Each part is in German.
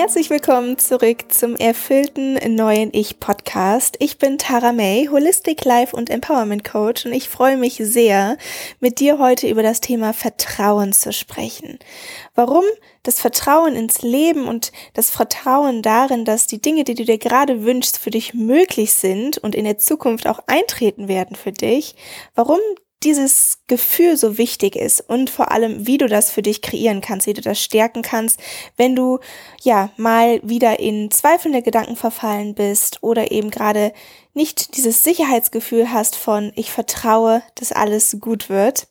Herzlich willkommen zurück zum erfüllten neuen Ich Podcast. Ich bin Tara May, Holistic Life und Empowerment Coach und ich freue mich sehr, mit dir heute über das Thema Vertrauen zu sprechen. Warum das Vertrauen ins Leben und das Vertrauen darin, dass die Dinge, die du dir gerade wünschst, für dich möglich sind und in der Zukunft auch eintreten werden für dich, warum dieses Gefühl so wichtig ist und vor allem, wie du das für dich kreieren kannst, wie du das stärken kannst, wenn du ja mal wieder in zweifelnde Gedanken verfallen bist oder eben gerade nicht dieses Sicherheitsgefühl hast von ich vertraue, dass alles gut wird.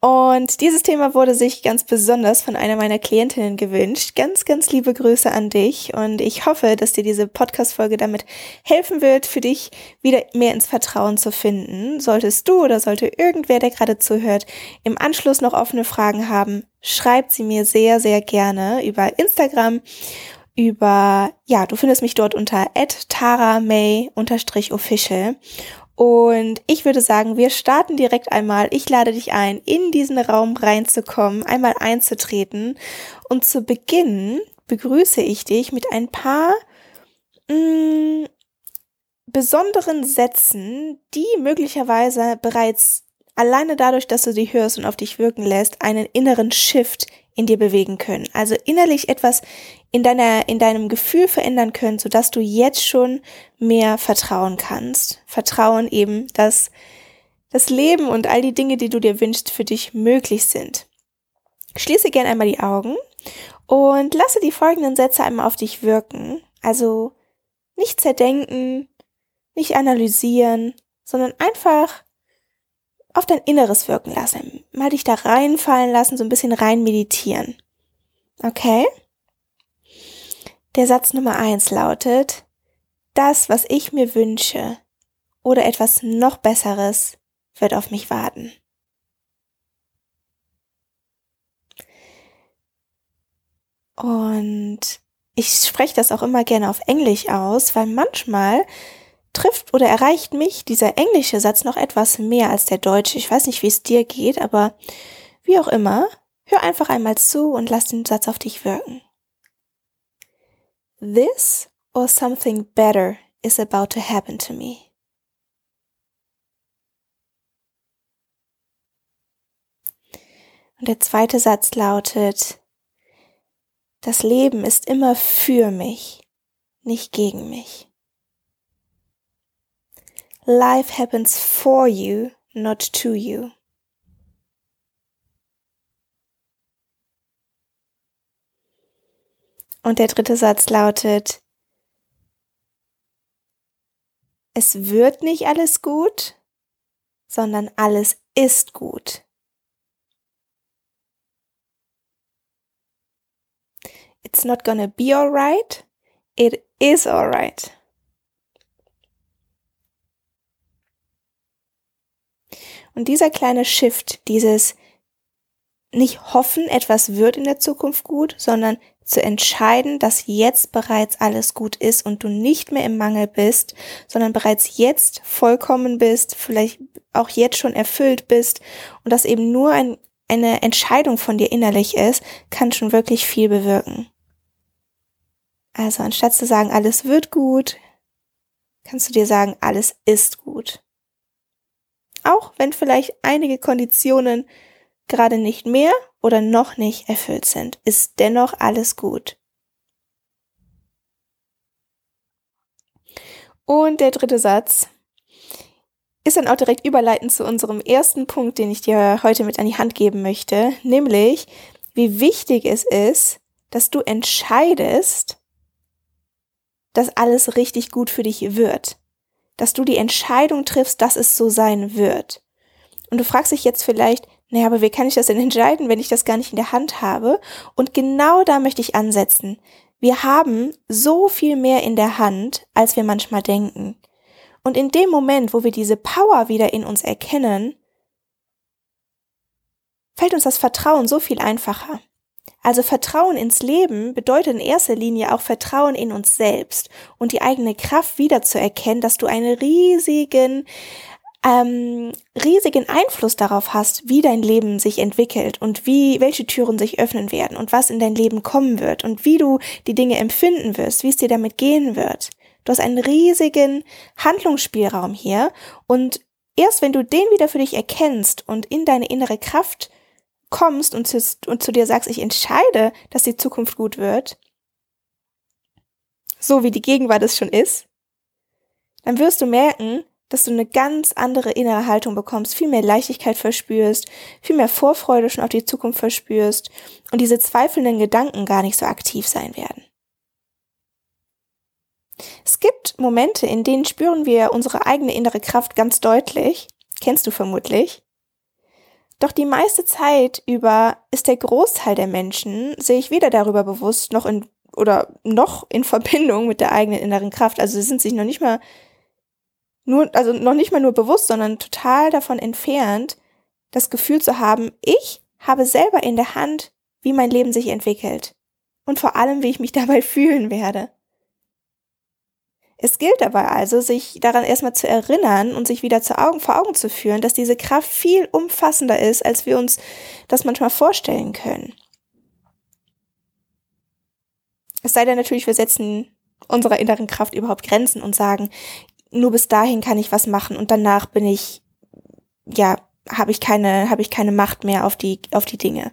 Und dieses Thema wurde sich ganz besonders von einer meiner Klientinnen gewünscht. Ganz, ganz liebe Grüße an dich und ich hoffe, dass dir diese Podcast-Folge damit helfen wird, für dich wieder mehr ins Vertrauen zu finden. Solltest du oder sollte irgendwer, der gerade zuhört, im Anschluss noch offene Fragen haben, schreibt sie mir sehr, sehr gerne über Instagram über, ja, du findest mich dort unter taramay-official und ich würde sagen, wir starten direkt einmal. Ich lade dich ein, in diesen Raum reinzukommen, einmal einzutreten. Und zu Beginn begrüße ich dich mit ein paar mh, mm, besonderen Sätzen, die möglicherweise bereits alleine dadurch, dass du sie hörst und auf dich wirken lässt, einen inneren Shift in dir bewegen können. Also innerlich etwas in deiner, in deinem Gefühl verändern können, sodass du jetzt schon mehr vertrauen kannst. Vertrauen eben, dass das Leben und all die Dinge, die du dir wünschst, für dich möglich sind. Schließe gern einmal die Augen und lasse die folgenden Sätze einmal auf dich wirken. Also nicht zerdenken, nicht analysieren, sondern einfach auf dein Inneres wirken lassen. Mal dich da reinfallen lassen, so ein bisschen rein meditieren. Okay? Der Satz Nummer eins lautet, das, was ich mir wünsche oder etwas noch Besseres wird auf mich warten. Und ich spreche das auch immer gerne auf Englisch aus, weil manchmal trifft oder erreicht mich dieser englische Satz noch etwas mehr als der deutsche. Ich weiß nicht, wie es dir geht, aber wie auch immer, hör einfach einmal zu und lass den Satz auf dich wirken. This or something better is about to happen to me. Und der zweite Satz lautet, das Leben ist immer für mich, nicht gegen mich. Life happens for you, not to you. Und der dritte Satz lautet, es wird nicht alles gut, sondern alles ist gut. It's not gonna be alright, it is alright. Und dieser kleine Shift, dieses nicht hoffen, etwas wird in der Zukunft gut, sondern zu entscheiden, dass jetzt bereits alles gut ist und du nicht mehr im Mangel bist, sondern bereits jetzt vollkommen bist, vielleicht auch jetzt schon erfüllt bist und das eben nur ein, eine Entscheidung von dir innerlich ist, kann schon wirklich viel bewirken. Also anstatt zu sagen, alles wird gut, kannst du dir sagen, alles ist gut. Auch wenn vielleicht einige Konditionen gerade nicht mehr oder noch nicht erfüllt sind, ist dennoch alles gut. Und der dritte Satz ist dann auch direkt überleitend zu unserem ersten Punkt, den ich dir heute mit an die Hand geben möchte, nämlich wie wichtig es ist, dass du entscheidest, dass alles richtig gut für dich wird dass du die Entscheidung triffst, dass es so sein wird. Und du fragst dich jetzt vielleicht, naja, aber wie kann ich das denn entscheiden, wenn ich das gar nicht in der Hand habe? Und genau da möchte ich ansetzen. Wir haben so viel mehr in der Hand, als wir manchmal denken. Und in dem Moment, wo wir diese Power wieder in uns erkennen, fällt uns das Vertrauen so viel einfacher. Also Vertrauen ins Leben bedeutet in erster Linie auch Vertrauen in uns selbst und die eigene Kraft wiederzuerkennen, dass du einen riesigen ähm, riesigen Einfluss darauf hast, wie dein Leben sich entwickelt und wie, welche Türen sich öffnen werden und was in dein Leben kommen wird und wie du die Dinge empfinden wirst, wie es dir damit gehen wird. Du hast einen riesigen Handlungsspielraum hier und erst wenn du den wieder für dich erkennst und in deine innere Kraft kommst und zu, und zu dir sagst, ich entscheide, dass die Zukunft gut wird, so wie die Gegenwart es schon ist, dann wirst du merken, dass du eine ganz andere innere Haltung bekommst, viel mehr Leichtigkeit verspürst, viel mehr Vorfreude schon auf die Zukunft verspürst und diese zweifelnden Gedanken gar nicht so aktiv sein werden. Es gibt Momente, in denen spüren wir unsere eigene innere Kraft ganz deutlich, kennst du vermutlich. Doch die meiste Zeit über ist der Großteil der Menschen sich weder darüber bewusst noch in oder noch in Verbindung mit der eigenen inneren Kraft. Also sie sind sich noch nicht mal nur, also noch nicht mal nur bewusst, sondern total davon entfernt, das Gefühl zu haben, ich habe selber in der Hand, wie mein Leben sich entwickelt. Und vor allem, wie ich mich dabei fühlen werde. Es gilt dabei also, sich daran erstmal zu erinnern und sich wieder zu Augen, vor Augen zu führen, dass diese Kraft viel umfassender ist, als wir uns das manchmal vorstellen können. Es sei denn natürlich, wir setzen unserer inneren Kraft überhaupt Grenzen und sagen, nur bis dahin kann ich was machen und danach bin ich, ja, habe ich keine, habe ich keine Macht mehr auf die, auf die Dinge.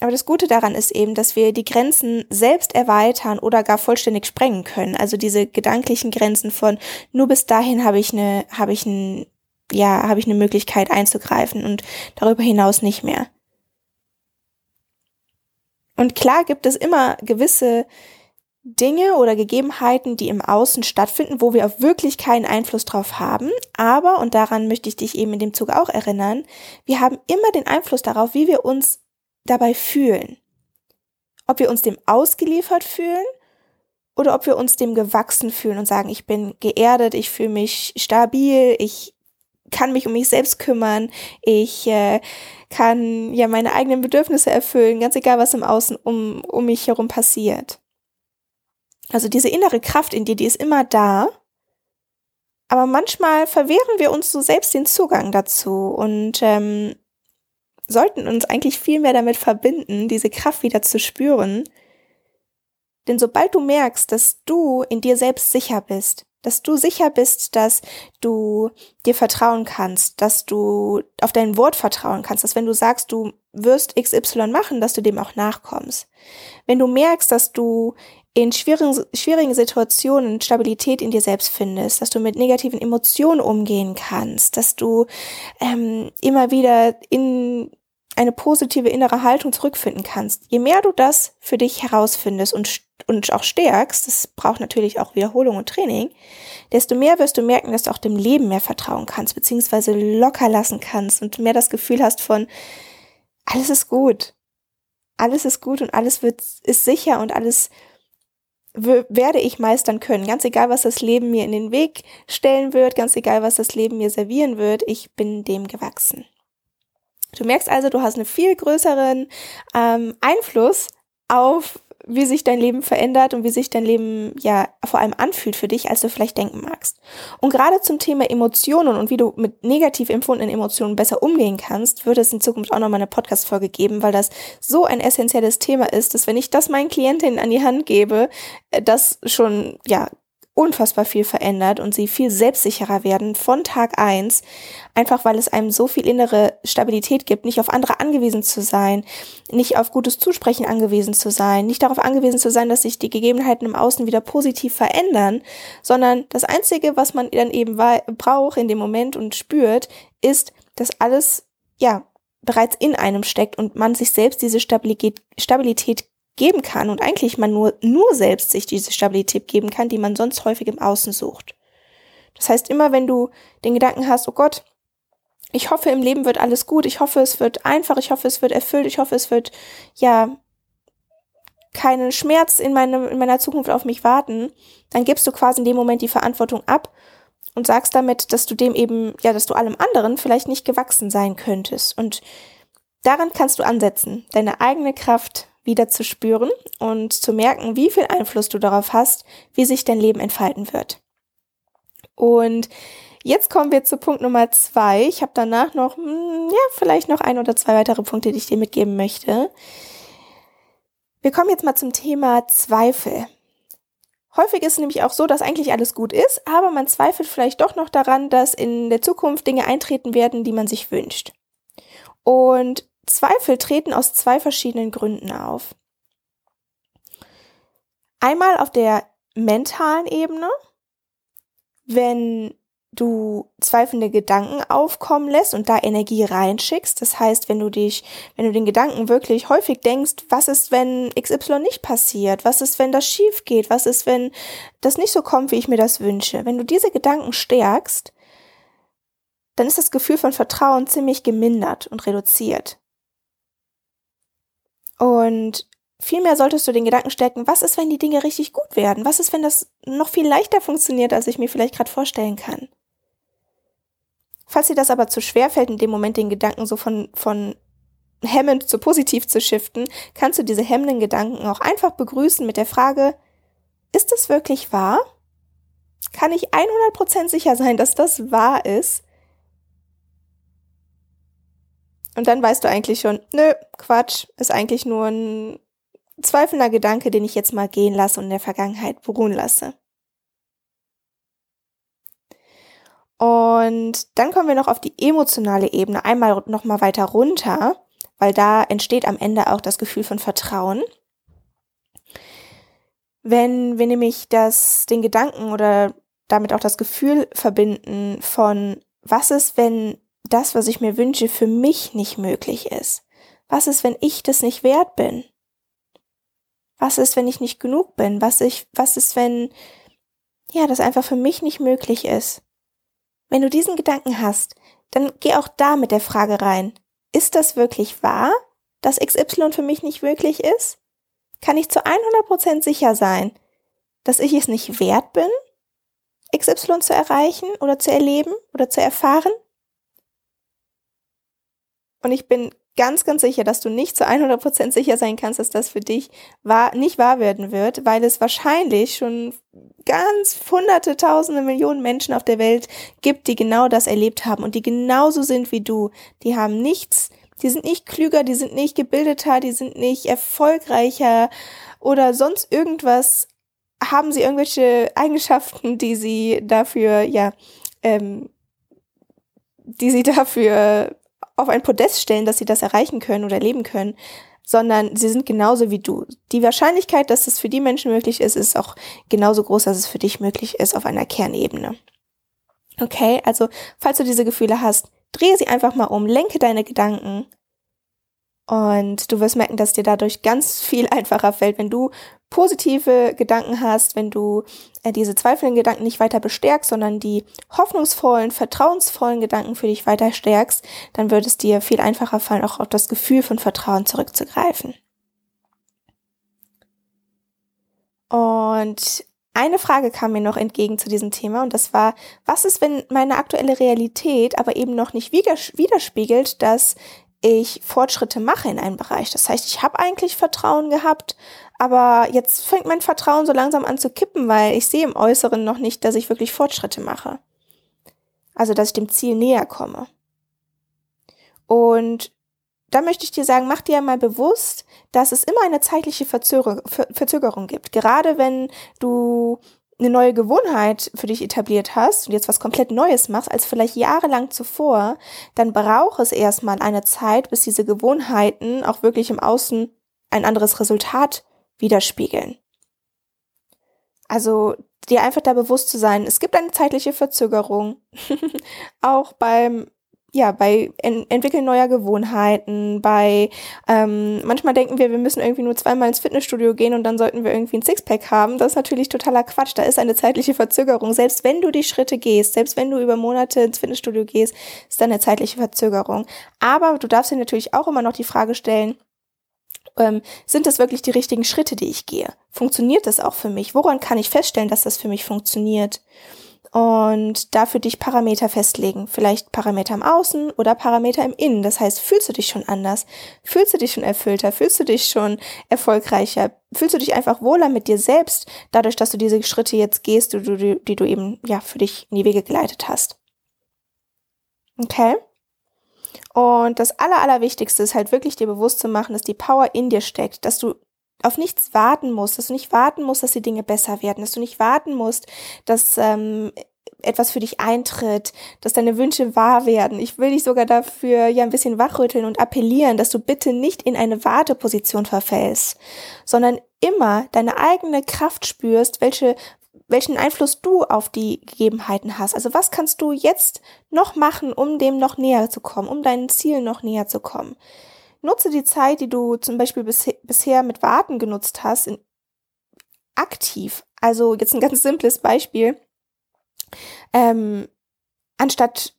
Aber das Gute daran ist eben, dass wir die Grenzen selbst erweitern oder gar vollständig sprengen können. Also diese gedanklichen Grenzen von nur bis dahin habe ich eine, habe ich ein, ja, habe ich eine Möglichkeit einzugreifen und darüber hinaus nicht mehr. Und klar gibt es immer gewisse Dinge oder Gegebenheiten, die im Außen stattfinden, wo wir auch wirklich keinen Einfluss drauf haben. Aber, und daran möchte ich dich eben in dem Zug auch erinnern, wir haben immer den Einfluss darauf, wie wir uns dabei fühlen. Ob wir uns dem ausgeliefert fühlen oder ob wir uns dem gewachsen fühlen und sagen, ich bin geerdet, ich fühle mich stabil, ich kann mich um mich selbst kümmern, ich äh, kann ja meine eigenen Bedürfnisse erfüllen, ganz egal, was im Außen um, um mich herum passiert. Also diese innere Kraft in dir, die ist immer da. Aber manchmal verwehren wir uns so selbst den Zugang dazu und ähm, sollten uns eigentlich viel mehr damit verbinden, diese Kraft wieder zu spüren. Denn sobald du merkst, dass du in dir selbst sicher bist, dass du sicher bist, dass du dir vertrauen kannst, dass du auf dein Wort vertrauen kannst, dass wenn du sagst, du wirst XY machen, dass du dem auch nachkommst. Wenn du merkst, dass du in schwierigen, schwierigen Situationen Stabilität in dir selbst findest, dass du mit negativen Emotionen umgehen kannst, dass du ähm, immer wieder in eine positive innere Haltung zurückfinden kannst. Je mehr du das für dich herausfindest und, und auch stärkst, das braucht natürlich auch Wiederholung und Training, desto mehr wirst du merken, dass du auch dem Leben mehr vertrauen kannst, beziehungsweise locker lassen kannst und mehr das Gefühl hast von, alles ist gut. Alles ist gut und alles wird, ist sicher und alles werde ich meistern können. Ganz egal, was das Leben mir in den Weg stellen wird, ganz egal, was das Leben mir servieren wird, ich bin dem gewachsen. Du merkst also, du hast einen viel größeren ähm, Einfluss auf wie sich dein Leben verändert und wie sich dein Leben ja vor allem anfühlt für dich, als du vielleicht denken magst. Und gerade zum Thema Emotionen und wie du mit negativ empfundenen Emotionen besser umgehen kannst, wird es in Zukunft auch nochmal eine Podcast-Folge geben, weil das so ein essentielles Thema ist, dass wenn ich das meinen Klientinnen an die Hand gebe, äh, das schon, ja, unfassbar viel verändert und sie viel selbstsicherer werden von Tag eins, einfach weil es einem so viel innere Stabilität gibt, nicht auf andere angewiesen zu sein, nicht auf gutes Zusprechen angewiesen zu sein, nicht darauf angewiesen zu sein, dass sich die Gegebenheiten im Außen wieder positiv verändern, sondern das Einzige, was man dann eben braucht in dem Moment und spürt, ist, dass alles, ja, bereits in einem steckt und man sich selbst diese Stabilität, Stabilität geben kann und eigentlich man nur, nur selbst sich diese Stabilität geben kann, die man sonst häufig im Außen sucht. Das heißt, immer wenn du den Gedanken hast, oh Gott, ich hoffe, im Leben wird alles gut, ich hoffe, es wird einfach, ich hoffe, es wird erfüllt, ich hoffe, es wird, ja, keinen Schmerz in, meinem, in meiner Zukunft auf mich warten, dann gibst du quasi in dem Moment die Verantwortung ab und sagst damit, dass du dem eben, ja, dass du allem anderen vielleicht nicht gewachsen sein könntest. Und daran kannst du ansetzen, deine eigene Kraft wieder zu spüren und zu merken, wie viel Einfluss du darauf hast, wie sich dein Leben entfalten wird. Und jetzt kommen wir zu Punkt Nummer zwei. Ich habe danach noch, hm, ja, vielleicht noch ein oder zwei weitere Punkte, die ich dir mitgeben möchte. Wir kommen jetzt mal zum Thema Zweifel. Häufig ist es nämlich auch so, dass eigentlich alles gut ist, aber man zweifelt vielleicht doch noch daran, dass in der Zukunft Dinge eintreten werden, die man sich wünscht. Und Zweifel treten aus zwei verschiedenen Gründen auf. Einmal auf der mentalen Ebene, wenn du zweifelnde Gedanken aufkommen lässt und da Energie reinschickst. Das heißt, wenn du dich, wenn du den Gedanken wirklich häufig denkst, was ist, wenn XY nicht passiert? Was ist, wenn das schief geht? Was ist, wenn das nicht so kommt, wie ich mir das wünsche? Wenn du diese Gedanken stärkst, dann ist das Gefühl von Vertrauen ziemlich gemindert und reduziert. Und Vielmehr solltest du den Gedanken stärken, was ist, wenn die Dinge richtig gut werden? Was ist, wenn das noch viel leichter funktioniert, als ich mir vielleicht gerade vorstellen kann? Falls dir das aber zu schwer fällt, in dem Moment den Gedanken so von, von hemmend zu positiv zu shiften, kannst du diese hemmenden Gedanken auch einfach begrüßen mit der Frage, ist es wirklich wahr? Kann ich 100% sicher sein, dass das wahr ist? Und dann weißt du eigentlich schon, nö, Quatsch, ist eigentlich nur ein zweifelnder Gedanke, den ich jetzt mal gehen lasse und in der Vergangenheit beruhen lasse. Und dann kommen wir noch auf die emotionale Ebene, einmal noch mal weiter runter, weil da entsteht am Ende auch das Gefühl von Vertrauen. Wenn wir nämlich das, den Gedanken oder damit auch das Gefühl verbinden von, was ist, wenn das, was ich mir wünsche, für mich nicht möglich ist? Was ist, wenn ich das nicht wert bin? Was ist, wenn ich nicht genug bin? Was, ich, was ist, wenn, ja, das einfach für mich nicht möglich ist? Wenn du diesen Gedanken hast, dann geh auch da mit der Frage rein. Ist das wirklich wahr, dass XY für mich nicht möglich ist? Kann ich zu 100% sicher sein, dass ich es nicht wert bin, XY zu erreichen oder zu erleben oder zu erfahren? Und ich bin ganz, ganz sicher, dass du nicht zu 100% sicher sein kannst, dass das für dich wahr, nicht wahr werden wird, weil es wahrscheinlich schon ganz hunderte, tausende, Millionen Menschen auf der Welt gibt, die genau das erlebt haben und die genauso sind wie du. Die haben nichts, die sind nicht klüger, die sind nicht gebildeter, die sind nicht erfolgreicher oder sonst irgendwas. Haben sie irgendwelche Eigenschaften, die sie dafür, ja, ähm, die sie dafür auf ein Podest stellen, dass sie das erreichen können oder erleben können, sondern sie sind genauso wie du. Die Wahrscheinlichkeit, dass es für die Menschen möglich ist, ist auch genauso groß, dass es für dich möglich ist auf einer Kernebene. Okay, also falls du diese Gefühle hast, drehe sie einfach mal um, lenke deine Gedanken und du wirst merken, dass dir dadurch ganz viel einfacher fällt, wenn du positive Gedanken hast, wenn du äh, diese zweifelnden Gedanken nicht weiter bestärkst, sondern die hoffnungsvollen, vertrauensvollen Gedanken für dich weiter stärkst, dann wird es dir viel einfacher fallen, auch auf das Gefühl von Vertrauen zurückzugreifen. Und eine Frage kam mir noch entgegen zu diesem Thema und das war, was ist, wenn meine aktuelle Realität aber eben noch nicht widerspiegelt, dass ich Fortschritte mache in einem Bereich. Das heißt, ich habe eigentlich Vertrauen gehabt, aber jetzt fängt mein Vertrauen so langsam an zu kippen, weil ich sehe im Äußeren noch nicht, dass ich wirklich Fortschritte mache. Also, dass ich dem Ziel näher komme. Und da möchte ich dir sagen, mach dir mal bewusst, dass es immer eine zeitliche Verzögerung gibt. Gerade wenn du eine neue Gewohnheit für dich etabliert hast und jetzt was komplett Neues machst als vielleicht jahrelang zuvor, dann braucht es erstmal eine Zeit, bis diese Gewohnheiten auch wirklich im Außen ein anderes Resultat widerspiegeln. Also dir einfach da bewusst zu sein, es gibt eine zeitliche Verzögerung, auch beim ja, bei Ent Entwickeln neuer Gewohnheiten, bei ähm, manchmal denken wir, wir müssen irgendwie nur zweimal ins Fitnessstudio gehen und dann sollten wir irgendwie ein Sixpack haben. Das ist natürlich totaler Quatsch. Da ist eine zeitliche Verzögerung. Selbst wenn du die Schritte gehst, selbst wenn du über Monate ins Fitnessstudio gehst, ist da eine zeitliche Verzögerung. Aber du darfst dir natürlich auch immer noch die Frage stellen, ähm, sind das wirklich die richtigen Schritte, die ich gehe? Funktioniert das auch für mich? Woran kann ich feststellen, dass das für mich funktioniert? und dafür dich Parameter festlegen. Vielleicht Parameter im Außen oder Parameter im Innen. Das heißt, fühlst du dich schon anders? Fühlst du dich schon erfüllter? Fühlst du dich schon erfolgreicher? Fühlst du dich einfach wohler mit dir selbst, dadurch, dass du diese Schritte jetzt gehst, die du, die du eben, ja, für dich in die Wege geleitet hast? Okay? Und das Aller, Allerwichtigste ist halt wirklich dir bewusst zu machen, dass die Power in dir steckt, dass du auf nichts warten musst, dass du nicht warten musst, dass die Dinge besser werden, dass du nicht warten musst, dass ähm, etwas für dich eintritt, dass deine Wünsche wahr werden. Ich will dich sogar dafür ja ein bisschen wachrütteln und appellieren, dass du bitte nicht in eine Warteposition verfällst, sondern immer deine eigene Kraft spürst, welche welchen Einfluss du auf die Gegebenheiten hast. Also was kannst du jetzt noch machen, um dem noch näher zu kommen, um deinen Zielen noch näher zu kommen? Nutze die Zeit, die du zum Beispiel bis, bisher mit Warten genutzt hast, in, aktiv. Also jetzt ein ganz simples Beispiel. Ähm, anstatt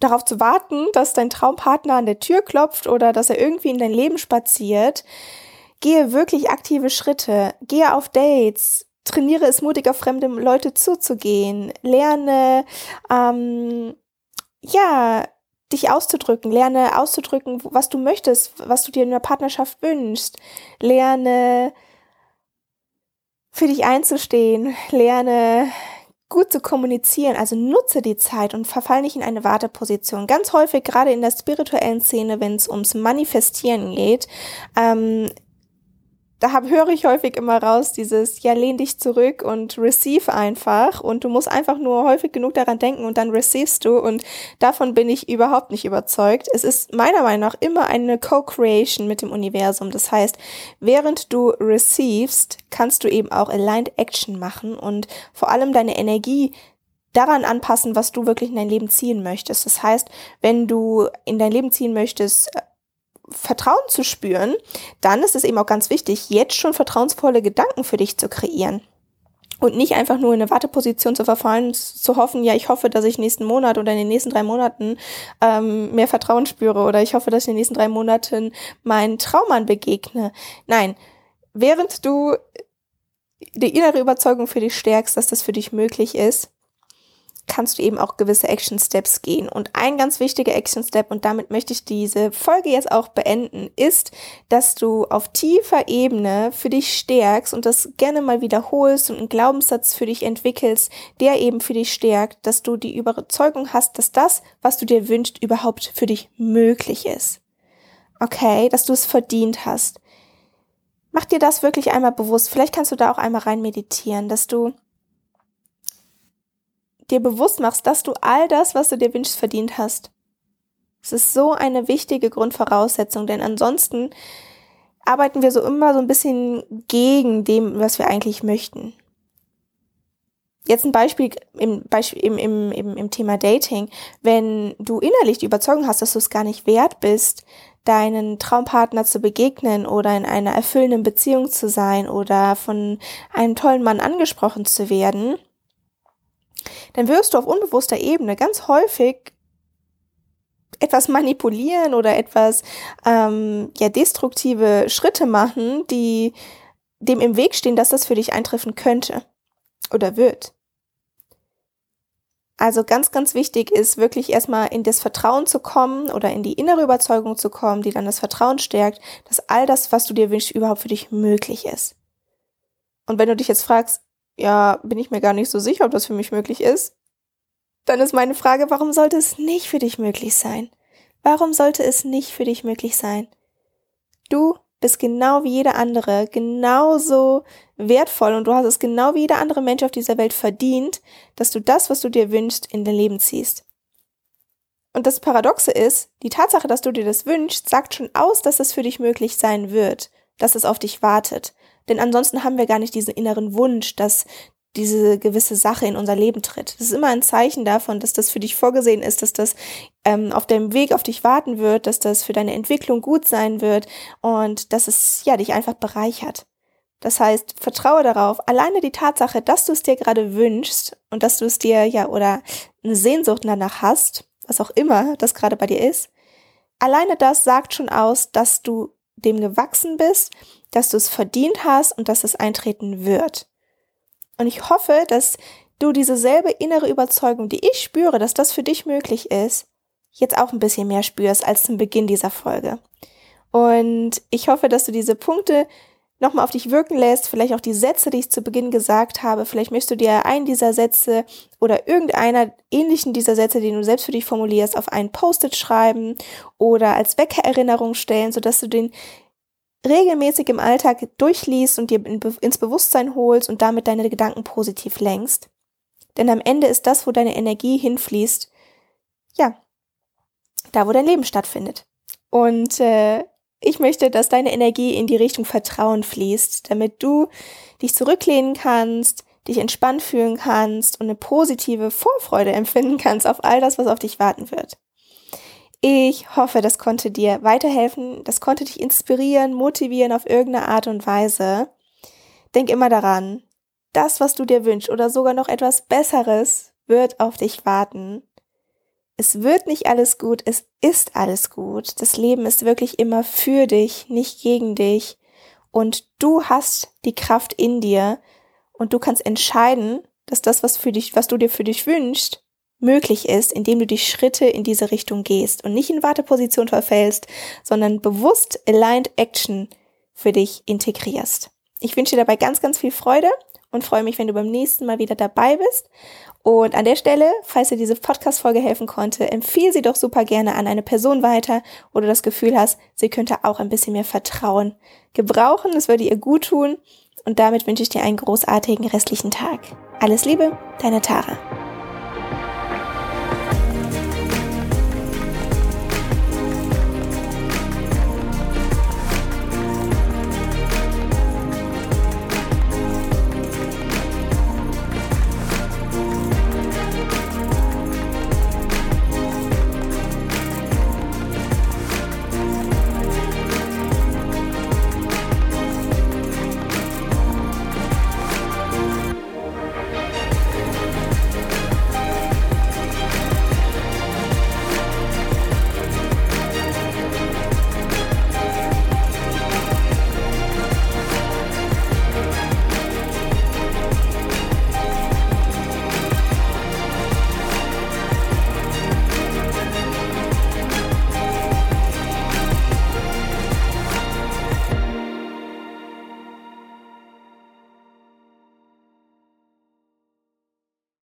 darauf zu warten, dass dein Traumpartner an der Tür klopft oder dass er irgendwie in dein Leben spaziert, gehe wirklich aktive Schritte, gehe auf Dates, trainiere es mutig auf fremde Leute zuzugehen, lerne ähm, ja dich auszudrücken, lerne auszudrücken, was du möchtest, was du dir in einer Partnerschaft wünschst, lerne für dich einzustehen, lerne gut zu kommunizieren, also nutze die Zeit und verfall nicht in eine Warteposition. Ganz häufig, gerade in der spirituellen Szene, wenn es ums Manifestieren geht, ähm, da hab, höre ich häufig immer raus, dieses, ja, lehn dich zurück und receive einfach. Und du musst einfach nur häufig genug daran denken und dann receivest du. Und davon bin ich überhaupt nicht überzeugt. Es ist meiner Meinung nach immer eine Co-Creation mit dem Universum. Das heißt, während du receivest, kannst du eben auch Aligned Action machen und vor allem deine Energie daran anpassen, was du wirklich in dein Leben ziehen möchtest. Das heißt, wenn du in dein Leben ziehen möchtest, Vertrauen zu spüren, dann ist es eben auch ganz wichtig, jetzt schon vertrauensvolle Gedanken für dich zu kreieren. Und nicht einfach nur in eine Warteposition zu verfallen, zu hoffen, ja, ich hoffe, dass ich nächsten Monat oder in den nächsten drei Monaten ähm, mehr Vertrauen spüre oder ich hoffe, dass ich in den nächsten drei Monaten meinen Traummann begegne. Nein, während du die innere Überzeugung für dich stärkst, dass das für dich möglich ist, kannst du eben auch gewisse Action Steps gehen. Und ein ganz wichtiger Action Step, und damit möchte ich diese Folge jetzt auch beenden, ist, dass du auf tiefer Ebene für dich stärkst und das gerne mal wiederholst und einen Glaubenssatz für dich entwickelst, der eben für dich stärkt, dass du die Überzeugung hast, dass das, was du dir wünschst, überhaupt für dich möglich ist. Okay, dass du es verdient hast. Mach dir das wirklich einmal bewusst. Vielleicht kannst du da auch einmal rein meditieren, dass du dir bewusst machst, dass du all das, was du dir wünschst, verdient hast. Es ist so eine wichtige Grundvoraussetzung, denn ansonsten arbeiten wir so immer so ein bisschen gegen dem, was wir eigentlich möchten. Jetzt ein Beispiel im, im, im, im, im Thema Dating. Wenn du innerlich die Überzeugung hast, dass du es gar nicht wert bist, deinen Traumpartner zu begegnen oder in einer erfüllenden Beziehung zu sein oder von einem tollen Mann angesprochen zu werden, dann wirst du auf unbewusster Ebene ganz häufig etwas manipulieren oder etwas ähm, ja destruktive Schritte machen, die dem im Weg stehen, dass das für dich eintreffen könnte oder wird. Also ganz, ganz wichtig ist wirklich erstmal in das Vertrauen zu kommen oder in die innere Überzeugung zu kommen, die dann das Vertrauen stärkt, dass all das, was du dir wünschst, überhaupt für dich möglich ist. Und wenn du dich jetzt fragst, ja, bin ich mir gar nicht so sicher, ob das für mich möglich ist. Dann ist meine Frage, warum sollte es nicht für dich möglich sein? Warum sollte es nicht für dich möglich sein? Du bist genau wie jeder andere, genauso wertvoll und du hast es genau wie jeder andere Mensch auf dieser Welt verdient, dass du das, was du dir wünschst, in dein Leben ziehst. Und das Paradoxe ist, die Tatsache, dass du dir das wünschst, sagt schon aus, dass es für dich möglich sein wird, dass es auf dich wartet. Denn ansonsten haben wir gar nicht diesen inneren Wunsch, dass diese gewisse Sache in unser Leben tritt. Das ist immer ein Zeichen davon, dass das für dich vorgesehen ist, dass das ähm, auf dem Weg auf dich warten wird, dass das für deine Entwicklung gut sein wird und dass es ja dich einfach bereichert. Das heißt, vertraue darauf, alleine die Tatsache, dass du es dir gerade wünschst und dass du es dir ja oder eine Sehnsucht danach hast, was auch immer das gerade bei dir ist, alleine das sagt schon aus, dass du dem gewachsen bist, dass du es verdient hast und dass es eintreten wird. Und ich hoffe, dass du diese selbe innere Überzeugung, die ich spüre, dass das für dich möglich ist, jetzt auch ein bisschen mehr spürst als zum Beginn dieser Folge. Und ich hoffe, dass du diese Punkte nochmal auf dich wirken lässt, vielleicht auch die Sätze, die ich zu Beginn gesagt habe. Vielleicht möchtest du dir einen dieser Sätze oder irgendeiner ähnlichen dieser Sätze, den du selbst für dich formulierst, auf einen Post-it schreiben oder als Weckererinnerung stellen, sodass du den regelmäßig im Alltag durchliest und dir ins Bewusstsein holst und damit deine Gedanken positiv lenkst. Denn am Ende ist das, wo deine Energie hinfließt, ja, da, wo dein Leben stattfindet. Und äh, ich möchte, dass deine Energie in die Richtung Vertrauen fließt, damit du dich zurücklehnen kannst, dich entspannt fühlen kannst und eine positive Vorfreude empfinden kannst auf all das, was auf dich warten wird. Ich hoffe, das konnte dir weiterhelfen, das konnte dich inspirieren, motivieren auf irgendeine Art und Weise. Denk immer daran, das, was du dir wünschst oder sogar noch etwas Besseres wird auf dich warten es wird nicht alles gut, es ist alles gut. Das Leben ist wirklich immer für dich, nicht gegen dich. Und du hast die Kraft in dir und du kannst entscheiden, dass das, was für dich, was du dir für dich wünschst, möglich ist, indem du die Schritte in diese Richtung gehst und nicht in Warteposition verfällst, sondern bewusst aligned Action für dich integrierst. Ich wünsche dir dabei ganz, ganz viel Freude und freue mich, wenn du beim nächsten Mal wieder dabei bist. Und an der Stelle, falls dir diese Podcast-Folge helfen konnte, empfehle sie doch super gerne an eine Person weiter, wo du das Gefühl hast, sie könnte auch ein bisschen mehr Vertrauen gebrauchen. Es würde ihr gut tun. Und damit wünsche ich dir einen großartigen restlichen Tag. Alles Liebe, deine Tara.